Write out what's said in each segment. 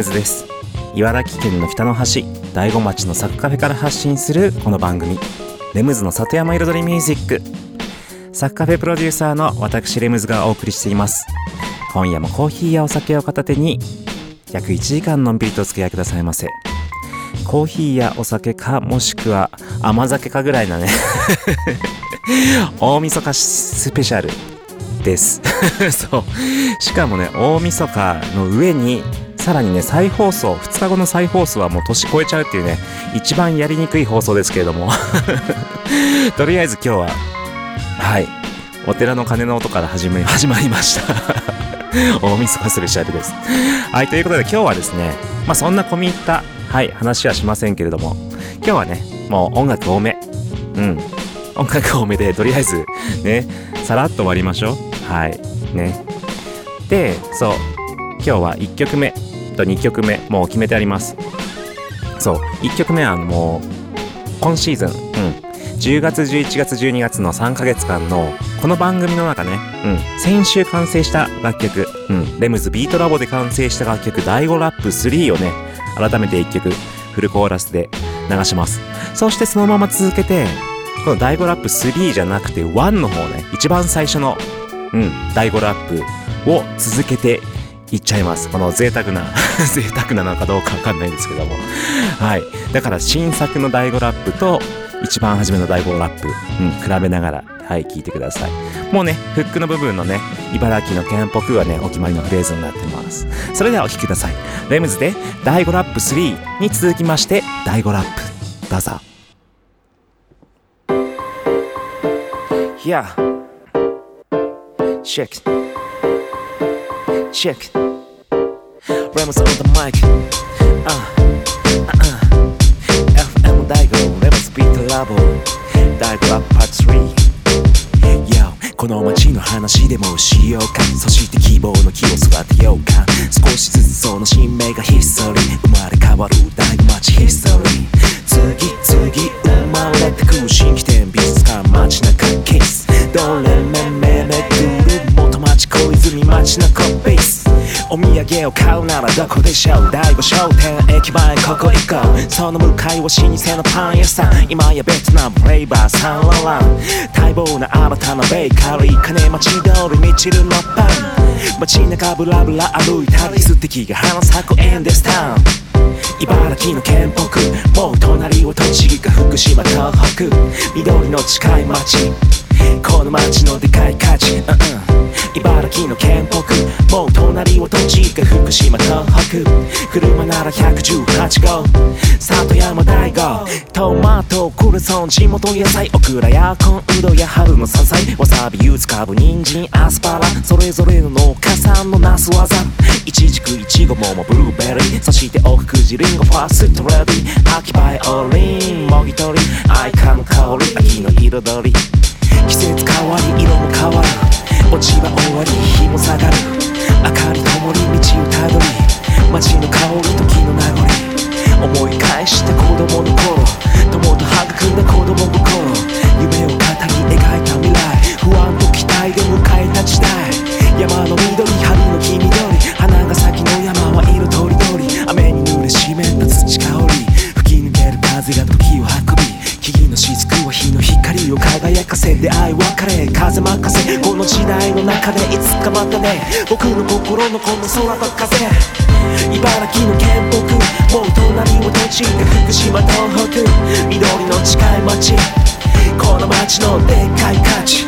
ムズです。茨城県の北の端大子町のサクカフェから発信するこの番組。レムズの里山彩りミュージック。サクカフェプロデューサーの私レムズがお送りしています。今夜もコーヒーやお酒を片手に約1時間のんびりとお付き合いくださいませ。コーヒーやお酒かもしくは甘酒かぐらいなね。大晦日スペシャルです。そう。しかもね大晦日の上にさらにね再放送2日後の再放送はもう年越えちゃうっていうね一番やりにくい放送ですけれども。とりあえず今日ははいお寺の鐘の音から始め 始まりました。大晦日スペシャルです。はいということで今日はですねまあそんな込み入ったはい話はしませんけれども今日はねもう音楽多め。うん。音楽多めでとりあえずねさらっと終わりましょう。はいね。でそう今日は1曲目。と2曲目もう決めてあります。そう1曲目はもう今シーズンうん。10月11月12月の3ヶ月間のこの番組の中ね、うん、先週完成した楽曲、うん、レムズビートラボで完成した楽曲第5ラップ3をね改めて1曲フルコーラスで流します。そしてそのまま続けてこの第5ラップ3じゃなくて1の方ね一番最初の、うん、第5ラップを続けていっちゃいます。この贅沢な 贅沢なのかどうかわかんないんですけども。はい。だから新作の第5ラップと一番初めの第5ラップ、うん、比べながら、はい、聞いてください。もうね、フックの部分のね、茨城の県っぽくはね、お決まりのフレーズになってます。それではお聴きください。レムズで第5ラップ3に続きまして、第5ラップ、どうぞ。Yeah. Check. Check. Ramos on the mic. Uh, uh, uh. FM 大悟 Ramos Beat Labo. 大悟ラップパーツ3 Yo この街の話でもしようか。そして希望の木を育てようか。少しずつその新芽がヒストリー生まれ変わる大悟町ヒストリー。次々生まれてく新規店美術館街中ケースどれめめめぐる元町小泉町中ベースお土産を買うならどこでしょう。第五商店駅前ここ行こうその向かいは老舗のパン屋さん今やベトナムフレーバーサンララン待望な新たなベーカリー金町通りみちるのパン街中ブラブラ歩いたり素敵が花咲くエンデスタン茨城の県北もう隣は栃木か福島東北緑の近い町この町のでかい価値、うんうん、茨城の県北。もう隣は栃木か福島東北。車なら118号。里山大悟トマトクレソン地元野菜オクラやコンウドや春の山菜。わさび柚子かぶ人参アスパラ。それぞれの農家さんのなす技。いちじくいちご桃ブルーベリー。そして奥久慈リンゴファーストレディ秋バイオリンもぎ取り。愛花の香り秋の彩り。季節変わり色も変わる落ちは終わり日も下がる明かり灯り道をたどり街の香り時の名残思い返して子供の頃友と育んだ子供心夢を語り描いた未来不安と期待で迎えた時代山の緑春の黄緑花が咲きの山は色とりどり雨に濡れ湿った土香り吹き抜ける風が時を運び木々の雫は日の光を輝かせ出会い別れ風任せこの時代の中でいつかまたね僕の心のこの空と風茨城の県北もう隣を閉じて福島東北緑の近い街。この街のでっかい価値。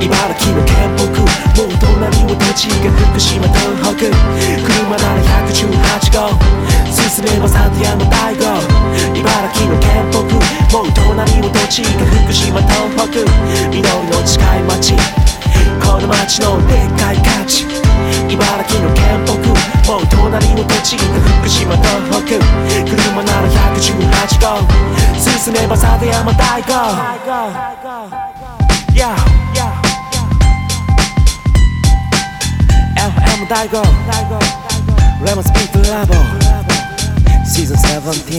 茨城の県北もう隣を閉じて福島東北。車なら118号。進めばサンティアの大悟茨城の県北もう隣波も栃木福島東北緑の近い町この街のでっかい価値茨城の県北もう隣の栃木福島東北車なら118号進めば里山大悟 Yeah. FM 大悟レモンスピードラボップ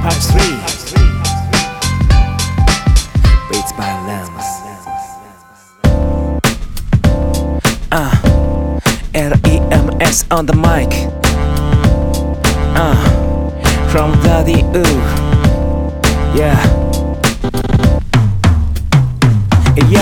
Part 3 Beats by Lems Uh L-E-M-S on the mic. Uh From Daddy Ooh. Yeah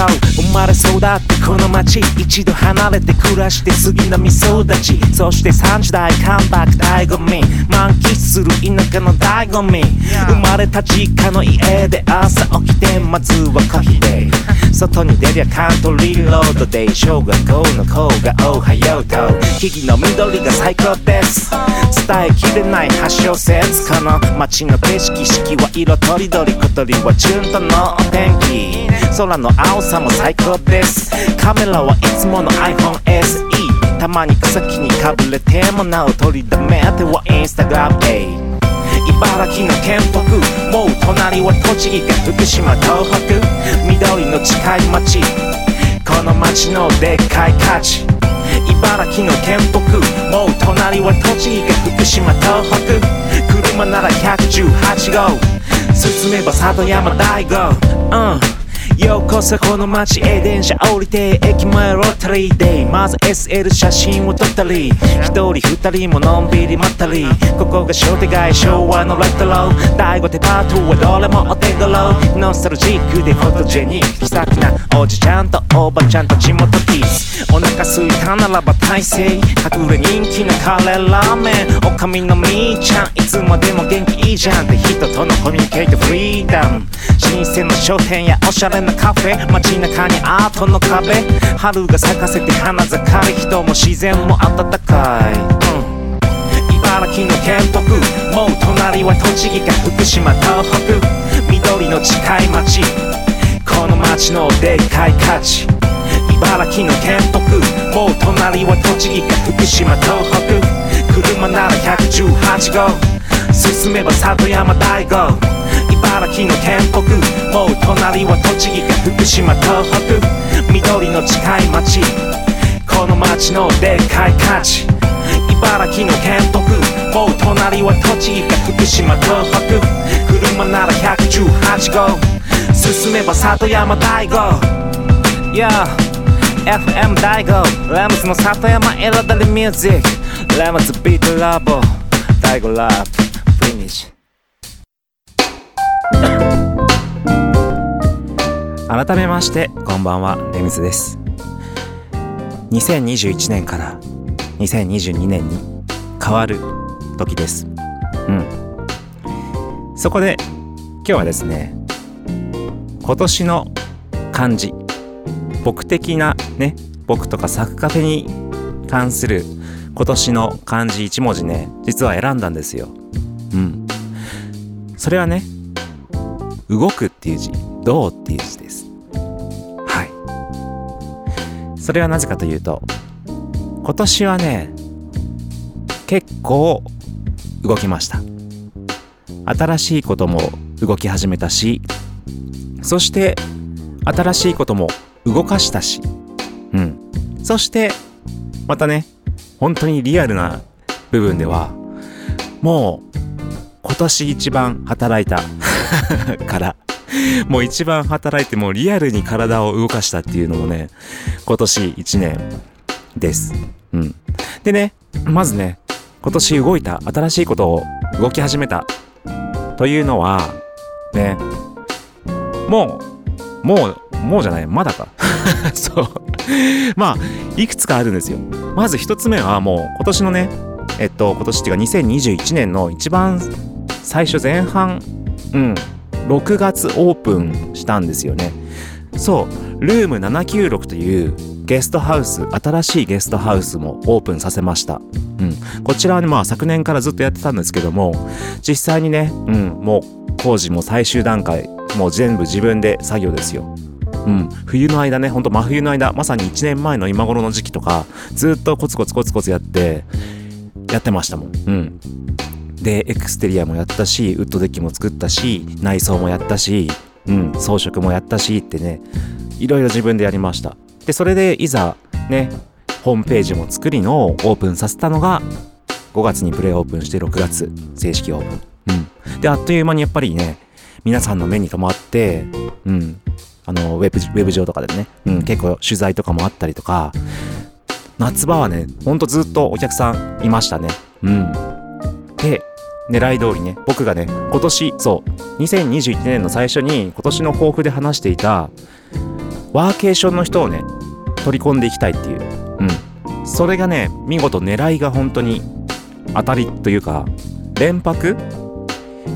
生まれ育ってこの街一度離れて暮らして杉並育ちそして30代関白醍醐味満喫する田舎の醍醐味生まれた実家の家で朝起きてまずはコーヒーで外に出りゃカントリーロードで小学校の子がおはようと木々の緑が最高です伝えきれない発祥説この街の景色四季は色とりどり小鳥はチュンとのお天気空の青さも最高です。カメラはいつもの iPhone SE たまに草木にかぶれてもなお取りだめ。てはインスタグラム。へ茨城の県北もう隣は栃木か福島東北。緑の近い町。この町のでっかい価値。茨城の県北もう隣は栃木か福島東北。車なら118号。進めば里山大号。うん。ようこそこの街へ電車降りて駅前ロータリーでまず SL 写真を撮ったり一人二人ものんびり待ったり。ここが商店街昭和のレトロ第5デパートはどれもお手頃ノスタルジックでフォトジェニック気さくなおじちゃんとおばちゃんと地元キス。お腹すいたならば大勢隠れ人気のカレーラーメン。おかみのみーちゃん。いつまでも元気いいじゃん。って人とのコミュニケートフリーダム。新鮮な商店やおしゃれなカフェ街中にアートの壁。春が咲かせて花盛り。人も自然も暖かい、うん。茨城の県北。もう隣は栃木か福島東北。緑の近い町この町のでっかい価値。茨城の県北。もう隣は栃木か福島東北。車なら118号。進めば里山大号。茨城の県北もう隣は栃木か福島東北。緑の近い町この町のでっかい価値。茨城の県北もう隣は栃木か福島東北。車なら118号。進めば里山大号。Yeah FM 大号。ラムズの里山彩りミュージック。ラムズビートラボ。大号ラップ。改めましてこんばんは。レミズです。2021年から2022年に変わる時です。うん。そこで今日はですね今年の漢字僕的なね僕とかサクカフェに関する今年の漢字1文字ね実は選んだんですよ。うん。それはね動くっていう字動っていう字です。はい。それはなぜかというと今年はね結構動きました。新しいことも動き始めたしそして新しいことも動かしたしうん。そしてまたね本当にリアルな部分ではもう今年一番働いた から。もう一番働いてもうリアルに体を動かしたっていうのもね今年1年です。うん。でねまずね今年動いた新しいことを動き始めたというのはねもうもうもうじゃないまだか。そう。まあいくつかあるんですよ。まず一つ目はもう今年のねえっと今年っていうか2021年の一番最初前半うん。6月オープンしたんですよね。そう。ルーム796というゲストハウス新しいゲストハウスもオープンさせました。うん。こちらはねまあ昨年からずっとやってたんですけども実際にねうん。もう工事も最終段階もう全部自分で作業ですよ。うん、冬の間ね、ほんと真冬の間、まさに1年前の今頃の時期とか、ずっとコツコツコツコツやって、やってましたもん。うん。で、エクステリアもやったし、ウッドデッキも作ったし、内装もやったし、うん、装飾もやったしってね、いろいろ自分でやりました。で、それでいざ、ね、ホームページも作りのオープンさせたのが、5月にプレイオープンして6月、正式オープン。うん。で、あっという間にやっぱりね、皆さんの目に留まって、うん、あの、ウェブ、ウェブ上とかでね、うん、結構取材とかもあったりとか、夏場はね、ほんとずっとお客さんいましたね。うん。で、狙い通りね、僕がね、今年、そう、2021年の最初に今年の抱負で話していた、ワーケーションの人をね、取り込んでいきたいっていう。うん。それがね、見事狙いが本当に当たりというか、連泊？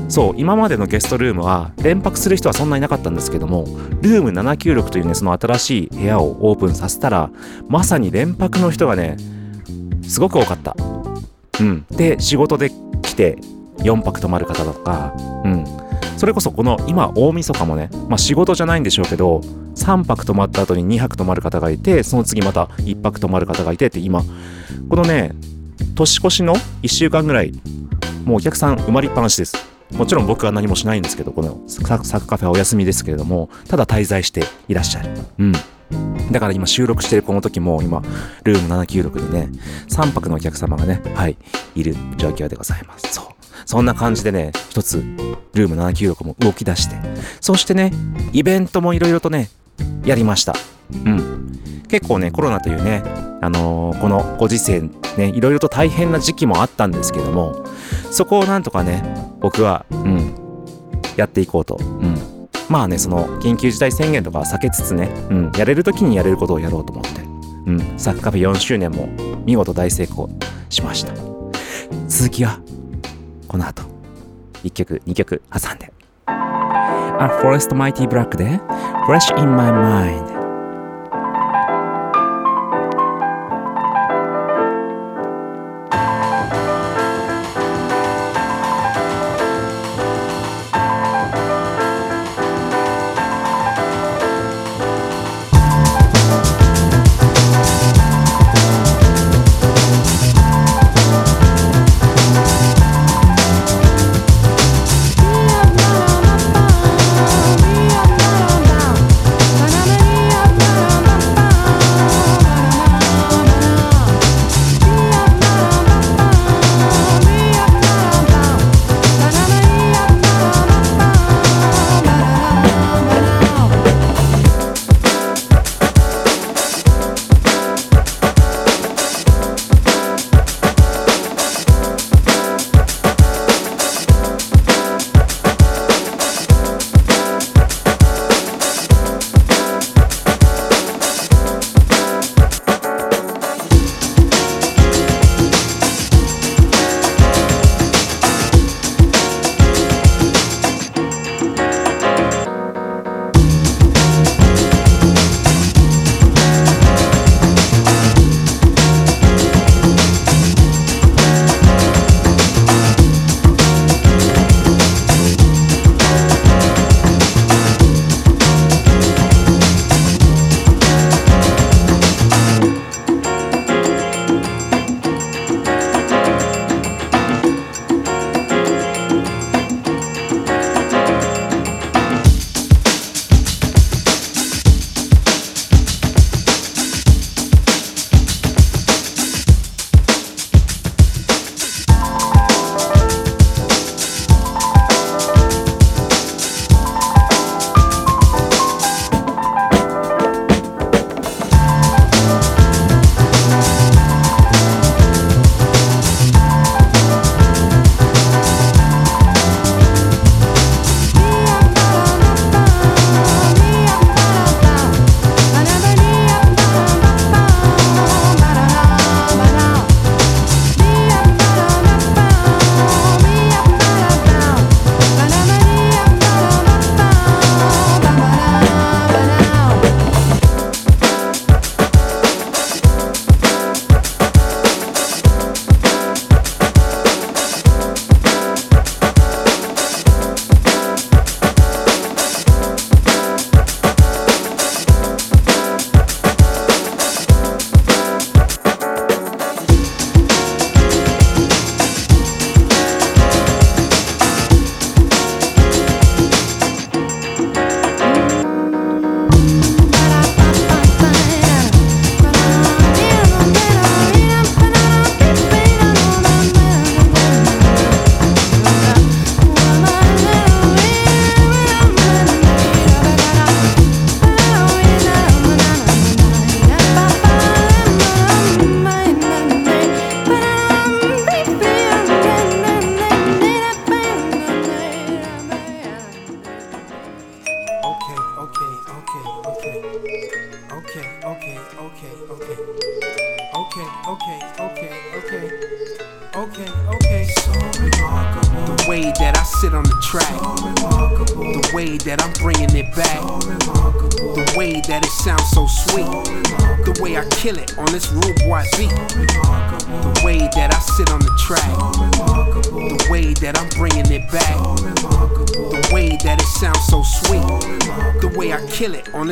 そう今までのゲストルームは連泊する人はそんなになかったんですけどもルーム796というねその新しい部屋をオープンさせたらまさに連泊の人がねすごく多かったうんで仕事で来て4泊泊まる方とかうんそれこそこの今大晦日もねまあ仕事じゃないんでしょうけど3泊泊まった後に2泊泊まる方がいてその次また1泊泊まる方がいてって今このね年越しの1週間ぐらいもうお客さん埋まりっぱなしですもちろん僕は何もしないんですけど、このサクカフェはお休みですけれども、ただ滞在していらっしゃる。うん。だから今収録してるこの時も今、ルーム796にね、3泊のお客様がね、はい、いる状況でございます。そう。そんな感じでね、一つ、ルーム796も動き出して、そしてね、イベントもいろいろとね、やりました。うん。結構ね、コロナというね、あのー、このご時世、ね、いろいろと大変な時期もあったんですけども、そこをなんとかね、僕は、うん、やっていこうと。うん。まあね、その、緊急事態宣言とか避けつつね、うん、やれる時にやれることをやろうと思って、うん、サッカーフェ4周年も見事大成功しました。続きは、この後、1曲、2曲挟んで。A Forest Mighty Black で、Fresh in My Mind。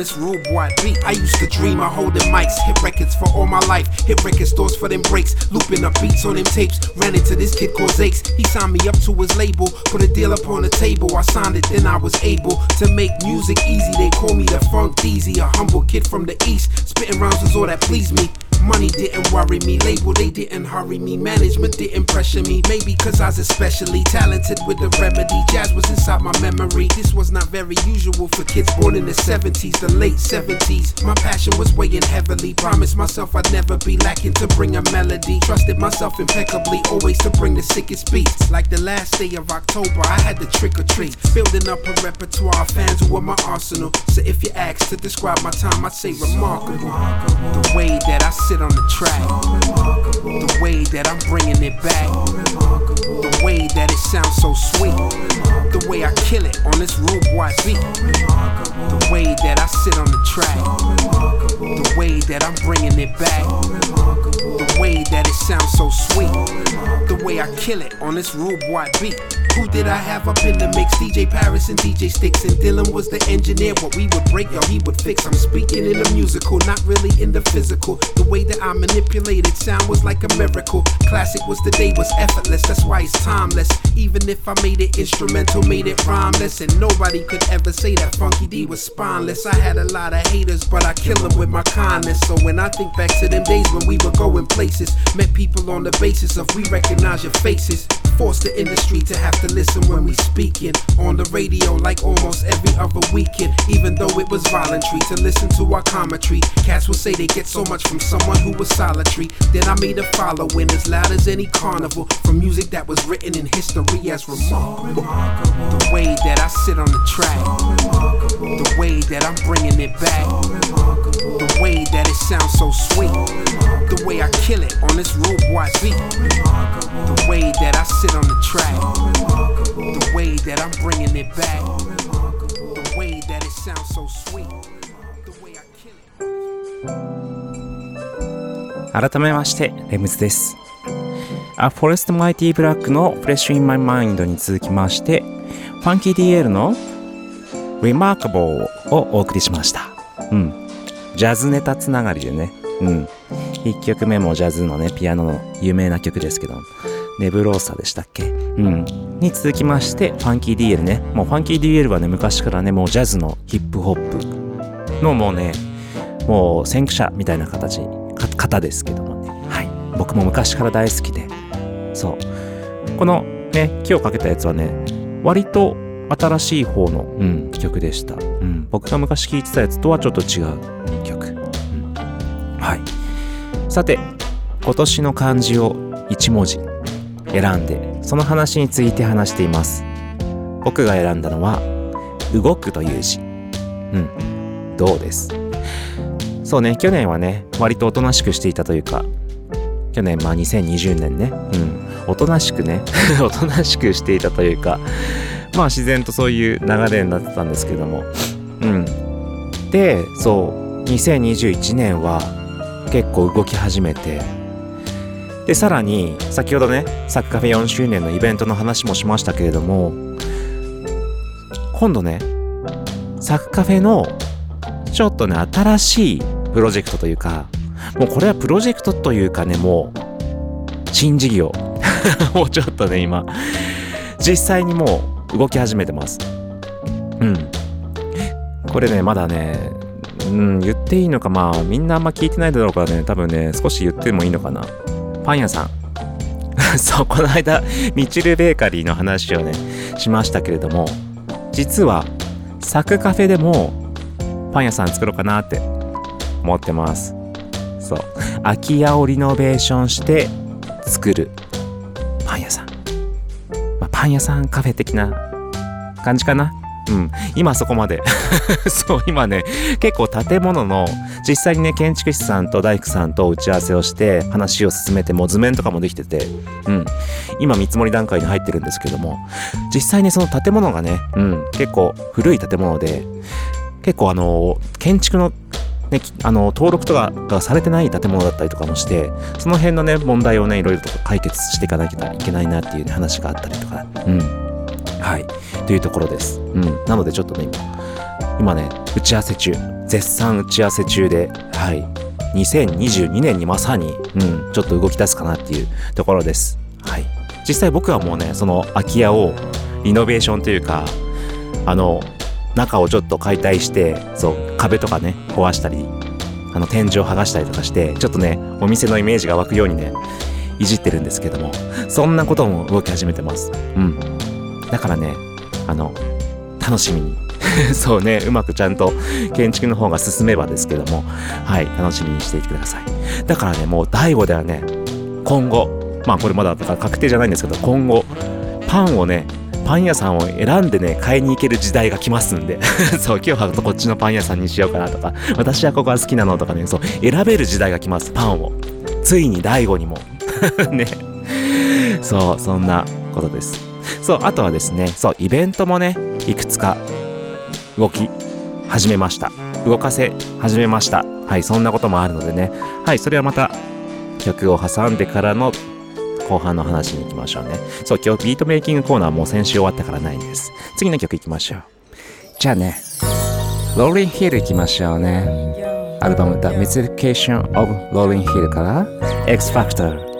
This rude boy beat. I used to dream of holding mics, hit records for all my life, hit record stores for them breaks, looping up beats on them tapes. Ran into this kid called Zakes. He signed me up to his label, put a deal up on the table. I signed it, then I was able to make music easy. They call me the Funk Deezy, a humble kid from the east. Spitting rhymes was all that pleased me. Money didn't worry me, label they didn't hurry me, management didn't pressure me. Maybe cause I was especially talented with the remedy. Jazz was inside my memory. This was not very usual for kids born in the 70s, the late 70s. My passion was weighing heavily. Promised myself I'd never be lacking to bring a melody. Trusted myself impeccably, always to bring the sickest beats. Like the last day of October, I had the trick or treat. Building up a repertoire, of fans who were my arsenal. So if you asked to describe my time, I'd say remarkable. The way that I sit on the track. The way that I'm bringing it back. The way that it sounds so sweet. The way I kill it on this rude boy beat. The way that I sit on the track. The way that I'm bringing it back. The way that it sounds so sweet. The way I kill it on this rude boy beat. Who did I have up in the mix? DJ Paris and DJ Sticks and Dylan was the engineer. What we would break, yo, he would fix. I'm speaking in the musical, not really in the physical. The way that I manipulated sound was like a miracle. Classic was the day was effortless, that's why it's timeless. Even if I made it instrumental, made it rhymeless, and nobody could ever say that Funky D was spineless. I had a lot of haters, but I kill them with my kindness. So when I think back to them days when we were going places, met people on the basis of we recognize your faces. Force the industry to have to listen when we speaking on the radio like almost every other weekend. Even though it was voluntary to listen to our commentary, cats will say they get so much from someone who was solitary. Then I made a following as loud as any carnival from music that was written in history as remarkable. The way that I sit on the track, the way that I'm bringing it back, the way that it sounds so sweet, the way I kill it on this rude boy beat, the way that I sit on the track, the way that I'm bringing it back, the way that it sounds so sweet, the way I kill it. 改めましてレムズです。あフォレストマイティブラックのフレッシュインマイマインドに続きましてファンキー DL の Remarkable をお送りしました。うん。ジャズネタつながりでね。うん。1曲目もジャズのねピアノの有名な曲ですけどネブローサでしたっけ？うん。に続きましてファンキー DL ね。もうファンキー DL はね昔からねもうジャズのヒップホップのもうねもう先駆者みたいな形か方ですけどもね。はい。僕も昔から大好きで。そう。このね今日かけたやつはね割と新しい方の、うん、曲でした、うん、僕が昔聴いてたやつとはちょっと違う曲、うん、はい。さて今年の漢字を1文字選んでその話について話しています。僕が選んだのは動くという字。うん。どうです。そうね去年はね割とおとなしくしていたというか去年まあ2020年ねうん。おとなしくね おとなしくしていたというかまあ自然とそういう流れになってたんですけども。うん。でそう2021年は結構動き始めてでさらに先ほどねサッカフェ4周年のイベントの話もしましたけれども今度ねサッカフェのちょっとね新しいプロジェクトというかもうこれはプロジェクトというかねもう新事業。もうちょっとね今。実際にもう動き始めてます。うん。これねまだねうん言っていいのかまあみんなあんま聞いてないだろうからね多分ね少し言ってもいいのかな。パン屋さん。そうこの間ミチルベーカリーの話をねしましたけれども実はサクカフェでもパン屋さん作ろうかなって思ってます。そう。空き家をリノベーションして作る。パン屋さん、まあ、パン屋さんカフェ的な感じかな。うん、今そこまで。そう今ね結構建物の実際にね建築士さんと大工さんと打ち合わせをして話を進めてもう図面とかもできてて、うん、今見積もり段階に入ってるんですけども。実際にその建物がね、うん、結構古い建物で結構あの建築のね、あの登録とかがされてない建物だったりとかもしてその辺のね問題をねいろいろと解決していかなきゃいけないなっていう、ね、話があったりとか、うん、はい。というところです、うん、なのでちょっとね今今ね打ち合わせ中。絶賛打ち合わせ中ではい。2022年にまさに、うん、ちょっと動き出すかなっていうところです。はい。実際僕はもうねその空き家をリノベーションというかあの中をちょっと解体してそう壁とかね壊したりあの天井を剥がしたりとかしてちょっとねお店のイメージが湧くようにねいじってるんですけどもそんなことも動き始めてます。うん。だからねあの楽しみに。そうねうまくちゃんと建築の方が進めばですけどもはい楽しみにしていてください。だからねもう DAIGO ではね今後まあこれまだだか確定じゃないんですけど今後パンをねパン屋さんを選んでね買いに行ける時代が来ますんで。そう今日はこっちのパン屋さんにしようかなとか私はここが好きなのとかねそう選べる時代が来ますパンを。ついに大悟にも。ね。そうそんなことです。そうあとはですねそうイベントもねいくつか動き始めました動かせ始めましたはいそんなこともあるのでねはいそれはまた曲を挟んでからの後半の話に行きましょうね。そう、今日ビートメイキングコーナーもう先週終わったからないんです。次の曲行きましょう。じゃあね、ローリンヒル行きましょうね。アルバム The Mystification of Rolling Hill から X Factor。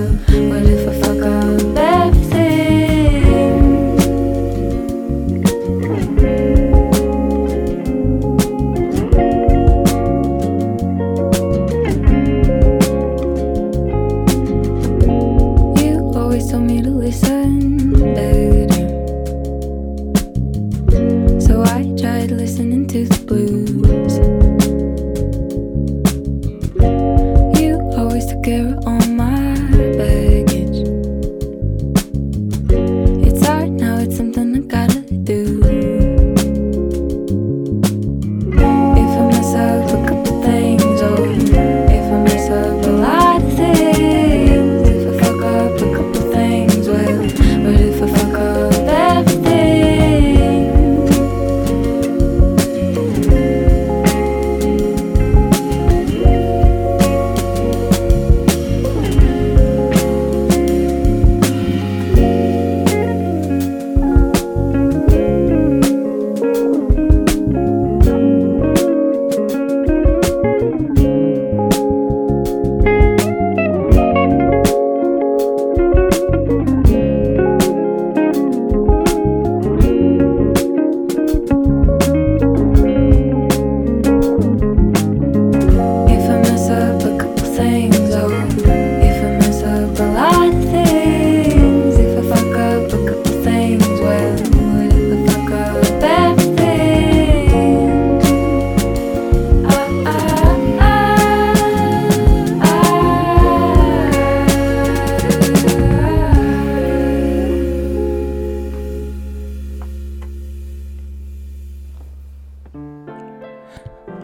What if I fuck up everything?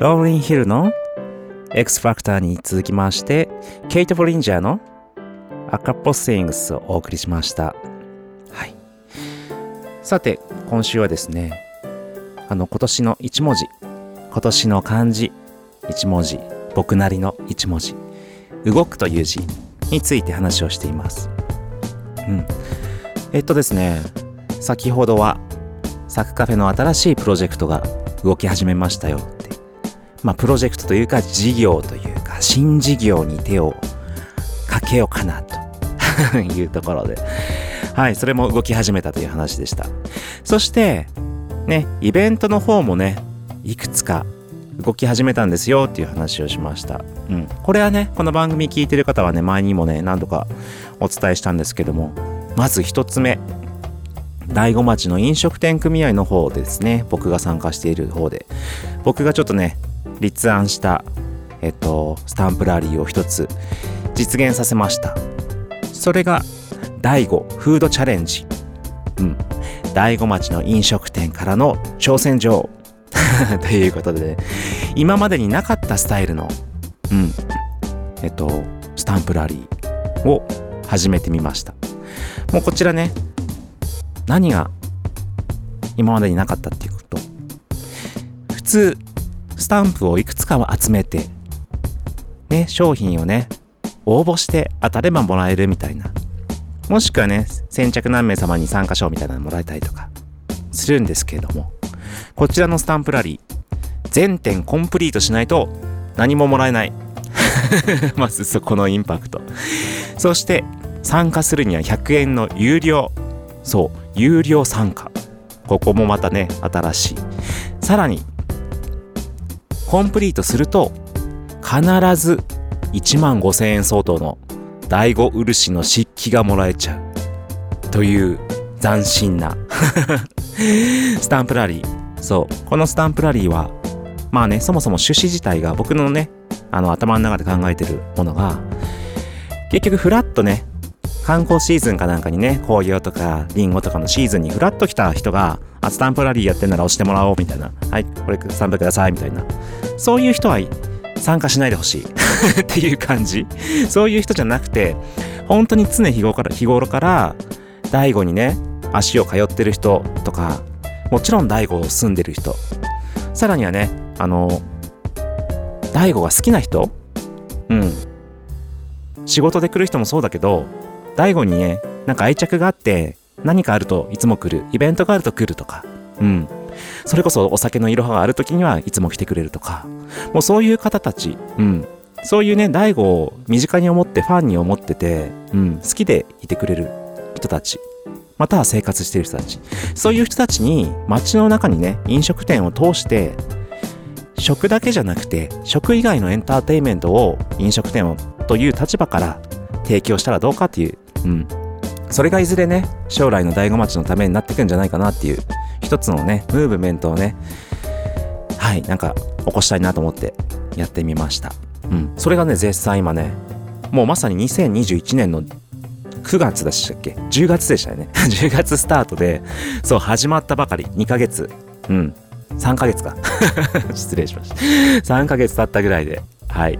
ローリンヒルの X ファクターに続きまして、ケイト・ボリンジャーのアカポスイングスをお送りしました。はい。さて、今週はですね、あの、今年の一文字、今年の漢字、一文字、僕なりの一文字、動くという字について話をしています。うん。えっとですね、先ほどは、サクカフェの新しいプロジェクトが動き始めましたよ。まあ、プロジェクトというか、事業というか、新事業に手をかけようかなと いうところで。はい、それも動き始めたという話でした。そして、ね、イベントの方もね、いくつか動き始めたんですよっていう話をしました。うん。これはね、この番組聞いてる方はね、前にもね、何度かお伝えしたんですけども、まず一つ目、大子町の飲食店組合の方ですね、僕が参加している方で、僕がちょっとね、立案した、えっと、スタンプラリーを一つ実現させました。それが、大子フードチャレンジ。うん。大子町の飲食店からの挑戦状。ということで、ね、今までになかったスタイルの、うん。えっと、スタンプラリーを始めてみました。もうこちらね、何が今までになかったっていうこと。普通、スタンプをいくつか集めて、ね、商品をね、応募して当たればもらえるみたいな。もしくはね、先着何名様に参加賞みたいなのもらえたりとかするんですけれども、こちらのスタンプラリー、全点コンプリートしないと何ももらえない。まずそこのインパクト。そして、参加するには100円の有料。そう、有料参加。ここもまたね、新しい。さらに、コンプリートすると、必ず1万5000円相当の第五漆の漆器がもらえちゃう。という斬新な スタンプラリー。そう。このスタンプラリーは、まあね、そもそも趣旨自体が僕のね、あの頭の中で考えてるものが、結局フラッとね、観光シーズンかなんかにね、紅葉とかリンゴとかのシーズンにフラッと来た人が、あ、スタンプラリーやってんなら押してもらおうみたいな。はい、これスタンプくださいみたいな。そういう人は参加しないでほしい っていう感じ。そういう人じゃなくて、本当に常日頃から、日頃から、大悟にね、足を通ってる人とか、もちろん大悟を住んでる人。さらにはね、あの、大悟が好きな人うん。仕事で来る人もそうだけど、大悟にね、なんか愛着があって、何かあるといつも来る。イベントがあると来るとか。うん。それこそお酒のいろはがある時にはいつも来てくれるとか。もうそういう方たち。うん。そういうね、大悟を身近に思ってファンに思ってて、うん、好きでいてくれる人たち。または生活してる人たち。そういう人たちに街の中にね、飲食店を通して、食だけじゃなくて、食以外のエンターテインメントを飲食店をという立場から提供したらどうかっていう、うん。それがいずれね、将来の大子町のためになっていくんじゃないかなっていう、一つのね、ムーブメントをね、はい、なんか起こしたいなと思ってやってみました。うん。それがね、絶賛今ね、もうまさに2021年の9月でしたっけ ?10 月でしたよね。10月スタートで、そう、始まったばかり。2ヶ月。うん。3ヶ月か。失礼しました。3ヶ月経ったぐらいで。はい。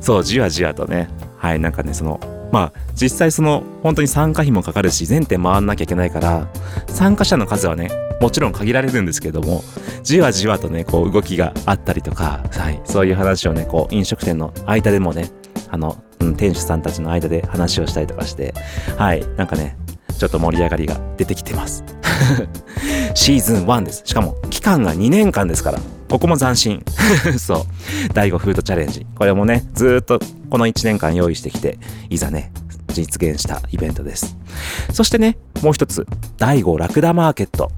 そう、じわじわとね。はい、なんかね、その、まあ、実際その、本当に参加費もかかるし、全店回んなきゃいけないから、参加者の数はね、もちろん限られるんですけども、じわじわとね、こう動きがあったりとか、はい、そういう話をね、こう飲食店の間でもね、あの、うん、店主さんたちの間で話をしたりとかして、はい、なんかね、ちょっと盛り上がりが出てきてます。シーズン1です。しかも、期間が2年間ですから、ここも斬新。そう。第5フードチャレンジ。これもね、ずっとこの1年間用意してきて、いざね、実現したイベントです。そしてね、もう一つ、第5ラクダマーケット。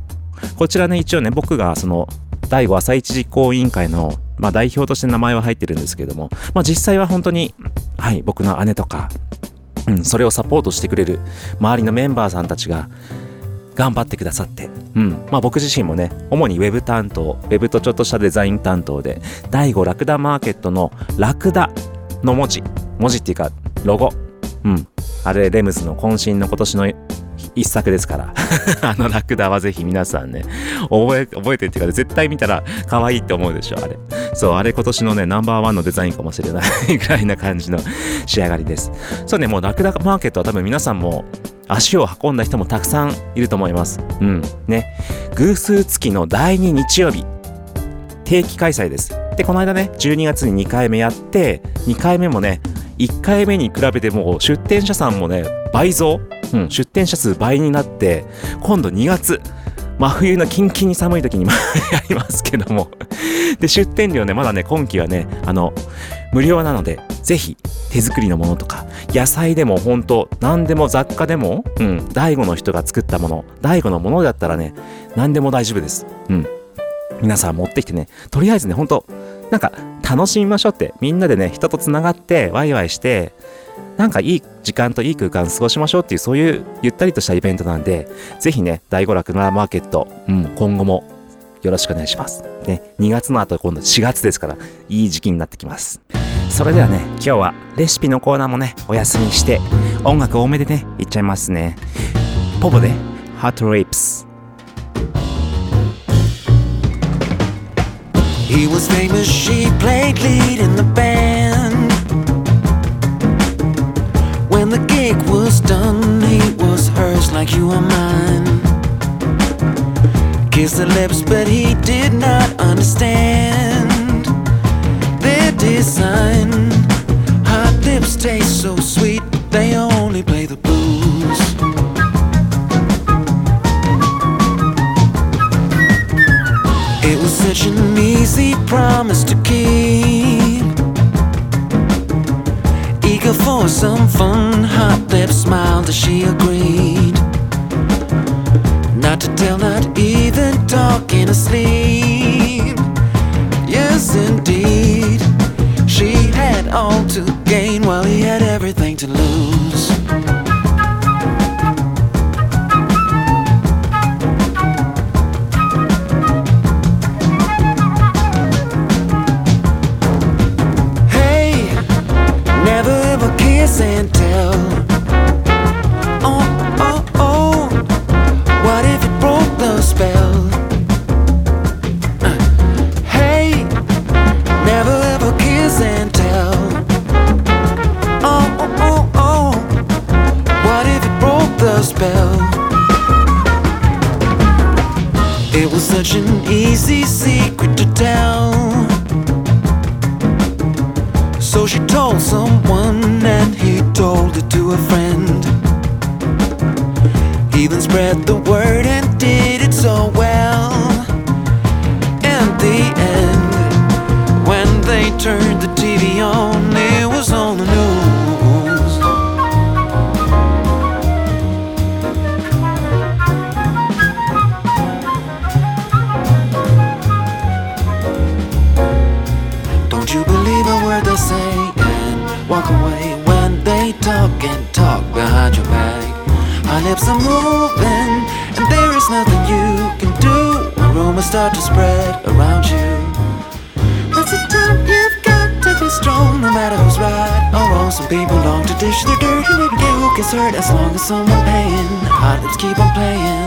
こちらね、一応ね、僕がその、第5朝一実行委員会の、まあ、代表として名前は入ってるんですけども、まあ、実際は本当に、はい、僕の姉とか、うん、それをサポートしてくれる周りのメンバーさんたちが頑張ってくださって、うん、まあ僕自身もね、主にウェブ担当、ウェブとちょっとしたデザイン担当で、第5ラクダマーケットのラクダの文字、文字っていうか、ロゴ、うん、あれ、レムズの渾身の今年の一作ですから。あのラクダはぜひ皆さんね、覚え、覚えてっていうか、絶対見たら可愛いって思うでしょ、あれ。そう、あれ今年のね、ナンバーワンのデザインかもしれないぐらいな感じの仕上がりです。そうね、もうラクダマーケットは多分皆さんも足を運んだ人もたくさんいると思います。うん。ね。偶数月の第2日曜日、定期開催です。で、この間ね、12月に2回目やって、2回目もね、1回目に比べてもう出店者さんもね、倍増うん、出店者数倍になって、今度2月、真冬のキンキンに寒い時に やりますけども。で、出店料ね、まだね、今期はね、あの、無料なので、ぜひ、手作りのものとか、野菜でも本当何でも雑貨でも、うん、大悟の人が作ったもの、大悟のものだったらね、何でも大丈夫です。うん。皆さん持ってきてね、とりあえずね、本当なんか、楽しみましょうって、みんなでね、人と繋がって、ワイワイして、なんかいい時間といい空間過ごしましょうっていう、そういうゆったりとしたイベントなんで、ぜひね、第五楽村マーケット、うん、今後もよろしくお願いします。ね、2月の後今度4月ですから、いい時期になってきます。それではね、今日はレシピのコーナーもね、お休みして、音楽多めでね、いっちゃいますね。ポポで、ハートリップス。He was famous, she played lead in the band. Was done, he was hers like you are mine. Kissed her lips, but he did not understand their design. Her lips taste so sweet, they only play the blues. It was such an easy promise to keep. Eager for some fun, hot lips smiled as she agreed. Not to tell, not even talking asleep. Yes, indeed. She had all to gain while he had everything to lose. nothing you can do when rumors start to spread around you. That's the time you've got to be strong, no matter who's right or wrong. Some people long to dish their dirt, and we get who gets hurt as long as someone's paying. Hot lips keep on playing.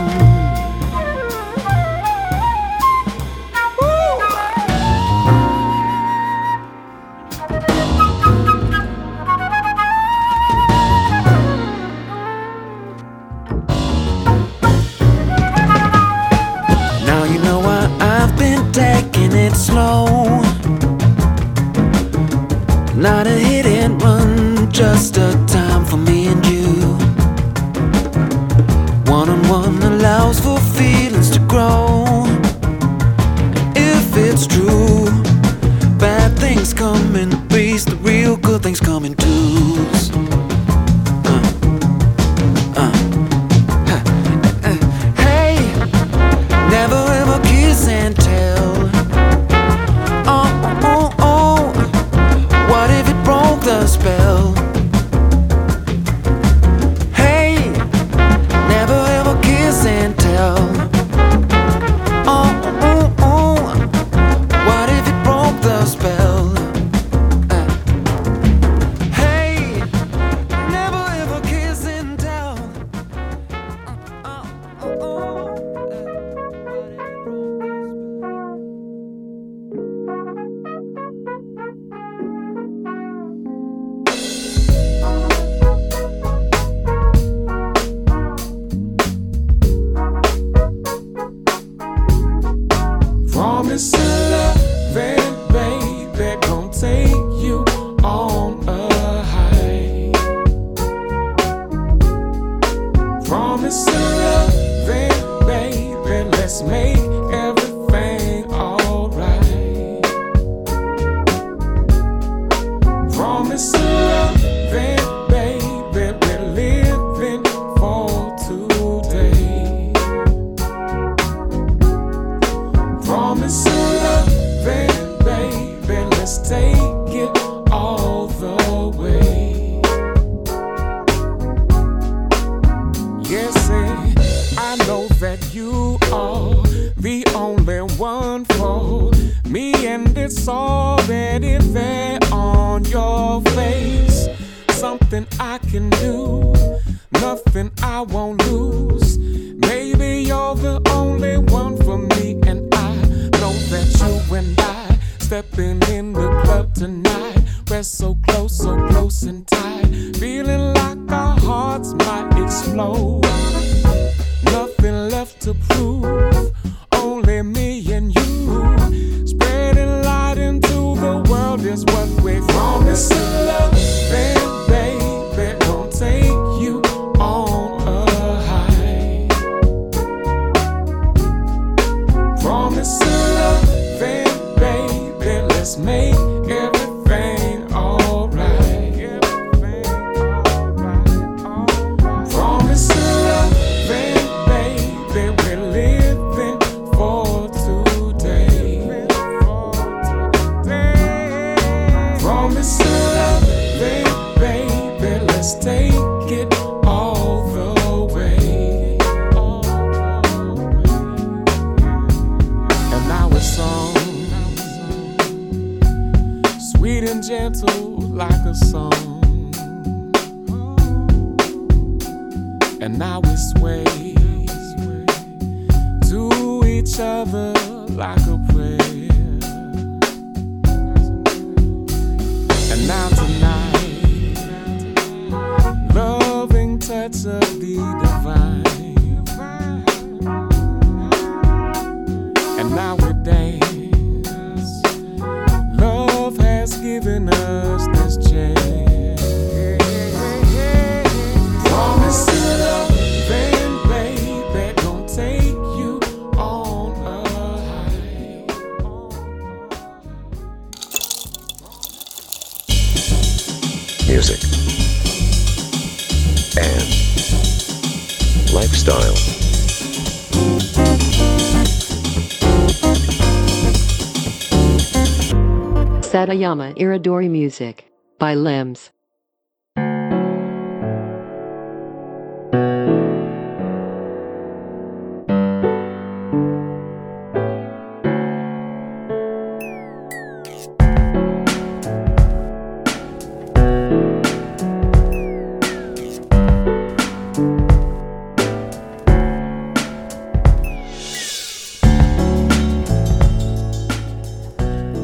Satayama Iridori Music by Limbs.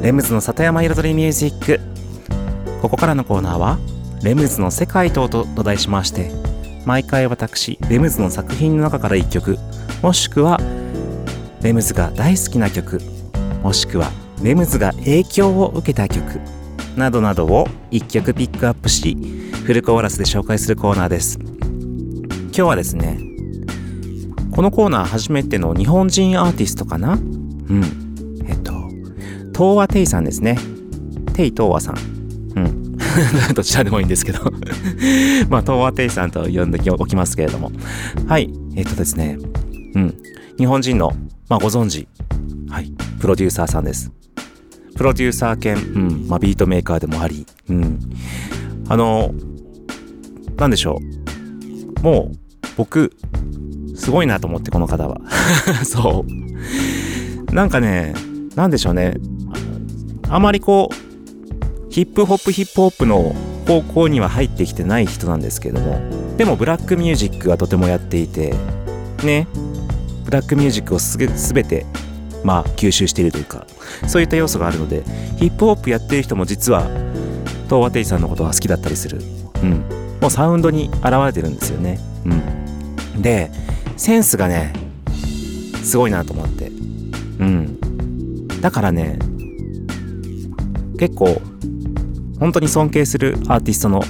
レムズの里山彩りミュージック。ここからのコーナーは「レムズの世界と」と題しまして毎回私レムズの作品の中から1曲もしくはレムズが大好きな曲もしくはレムズが影響を受けた曲などなどを1曲ピックアップしフルコーラスで紹介するコーナーです。今日はですねこのコーナー初めての日本人アーティストかな？うん。東和テイさんですね。テイ東和さん。うん。どちらでもいいんですけど。まあ、東和テイさんと呼んでおきますけれども。はい。えっとですね。うん。日本人の、まあ、ご存知。はい。プロデューサーさんです。プロデューサー兼、うん。まあ、ビートメーカーでもあり。うん。あの、なんでしょう。もう、僕、すごいなと思って、この方は。そう。なんかね、なんでしょうね。あまりこう、ヒップホップヒップホップの方向には入ってきてない人なんですけども、でもブラックミュージックはとてもやっていて、ね、ブラックミュージックをすすべて、まあ、吸収しているというか、そういった要素があるので、ヒップホップやってる人も実は、東和テイさんのことが好きだったりする。うん。もうサウンドに現れてるんですよね。うん。で、センスがね、すごいなと思って。うん。だからね、結構、本当に尊敬するアーティストの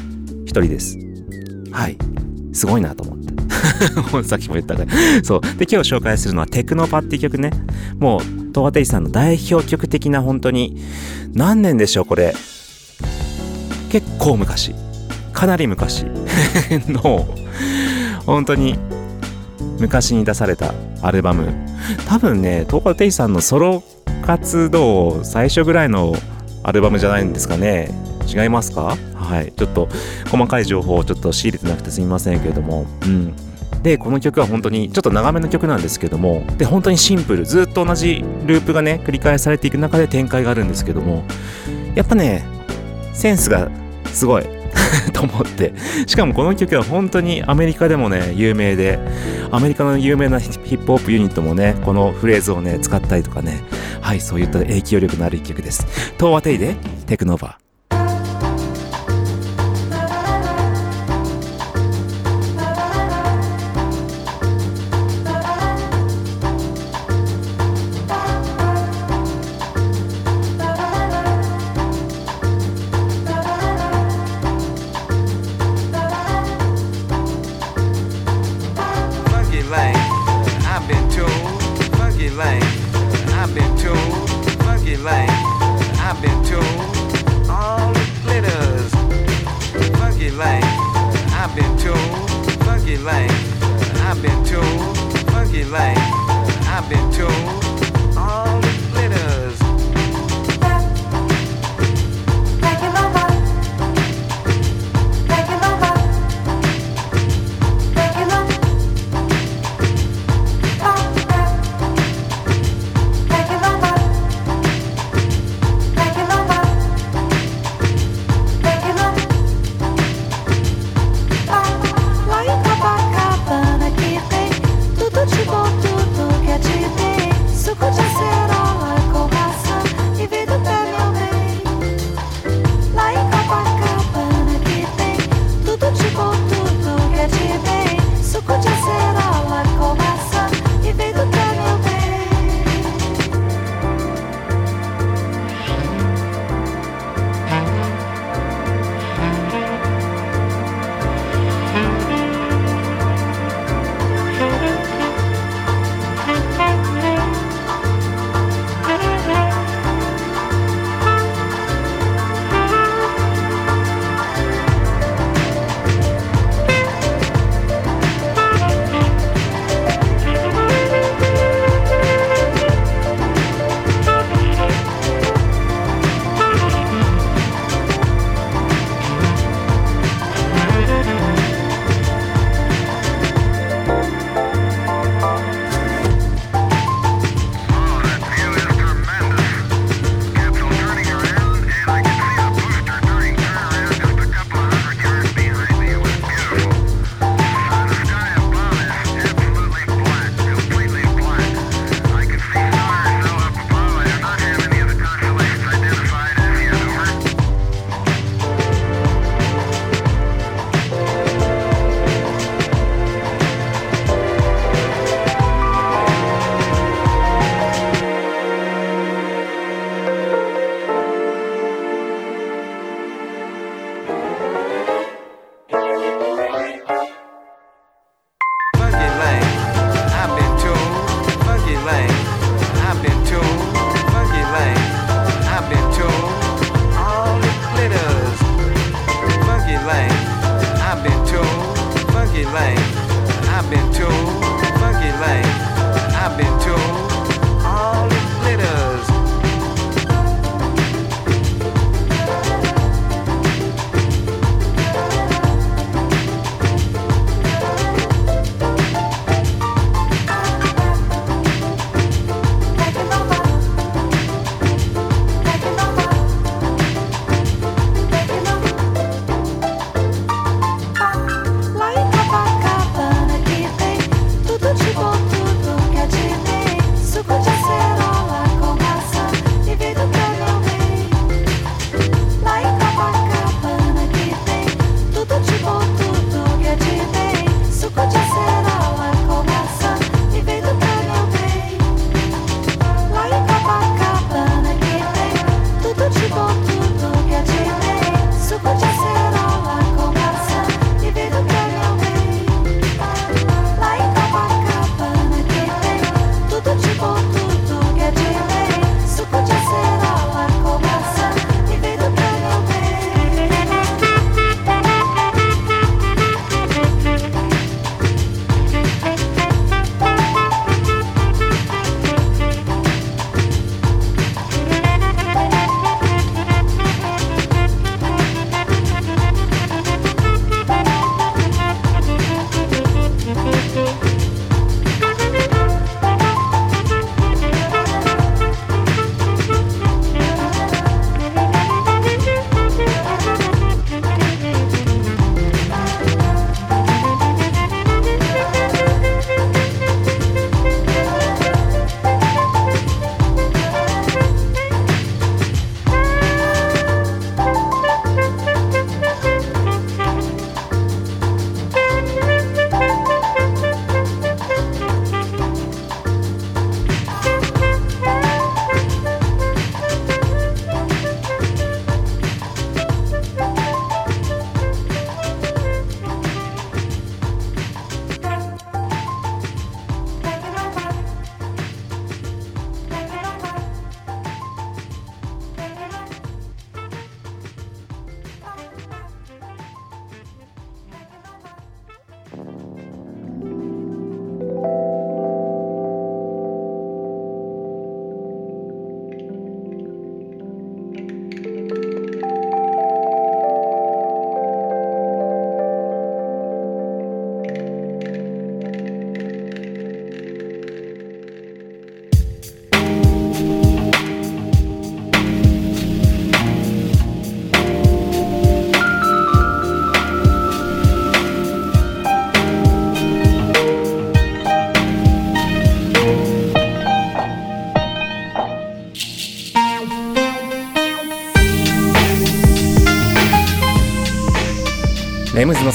一人です。はい。すごいなと思って。さっきも言ったから。そう。で、今日紹介するのはテクノパっていう曲ね。もう、東和テイさんの代表曲的な本当に、何年でしょう、これ。結構昔。かなり昔 の、本当に昔に出されたアルバム。多分ね、東和テイさんのソロ活動最初ぐらいのアルバムじゃないんですかね。違いますか？はい。ちょっと細かい情報をちょっと仕入れてなくてすみませんけれども。うん。で、この曲は本当にちょっと長めの曲なんですけども、で、本当にシンプル。ずっと同じループがね、繰り返されていく中で展開があるんですけども、やっぱね、センスがすごい と思って。しかもこの曲は本当にアメリカでもね、有名で、アメリカの有名なヒップホップユニットもね、このフレーズをね、使ったりとかね、はい、そういった影響力のある一曲です。東和テイでテクノバー。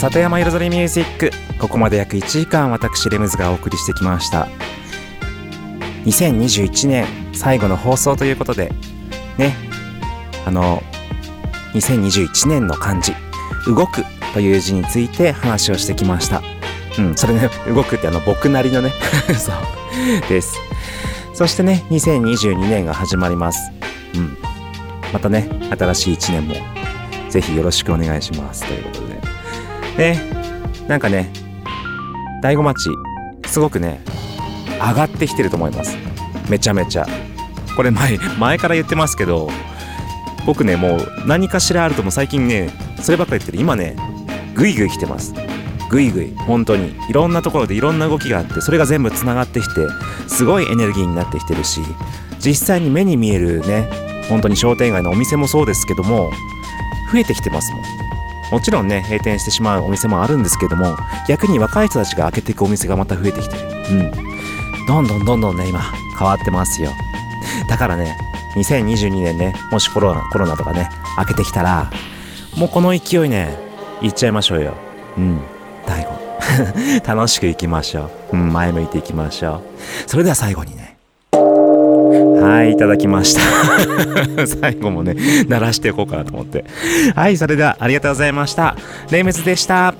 里山彩りミュージック。ここまで約1時間私レムズがお送りしてきました。2021年最後の放送ということでね。あの2021年の漢字「動く」という字について話をしてきました。うんそれね動くってあの僕なりのね。そう。です。そしてね2022年が始まります。うん。またね新しい1年もぜひよろしくお願いします。ということで。ねなんかね大子町すごくね上がってきてると思います。めちゃめちゃ。これ前前から言ってますけど僕ねもう何かしらあるとも最近ねそればっかり言ってる。今ねグイグイ来てます。グイグイ。本当に。いろんなところでいろんな動きがあってそれが全部つながってきてすごいエネルギーになってきてるし実際に目に見えるね本当に商店街のお店もそうですけども増えてきてますもん。もちろんね閉店してしまうお店もあるんですけども逆に若い人たちが開けていくお店がまた増えてきてる。うん。どんどんどんどんね今変わってますよ。だからね2022年ねもしコロナコロナとかね開けてきたらもうこの勢いねいっちゃいましょうよ。うん。大悟。楽しくいきましょう、うん、前向いていきましょう。それでは最後にねはいいただきました。最後もね鳴らしていこうかなと思って。はいそれではありがとうございました。レイムズでした。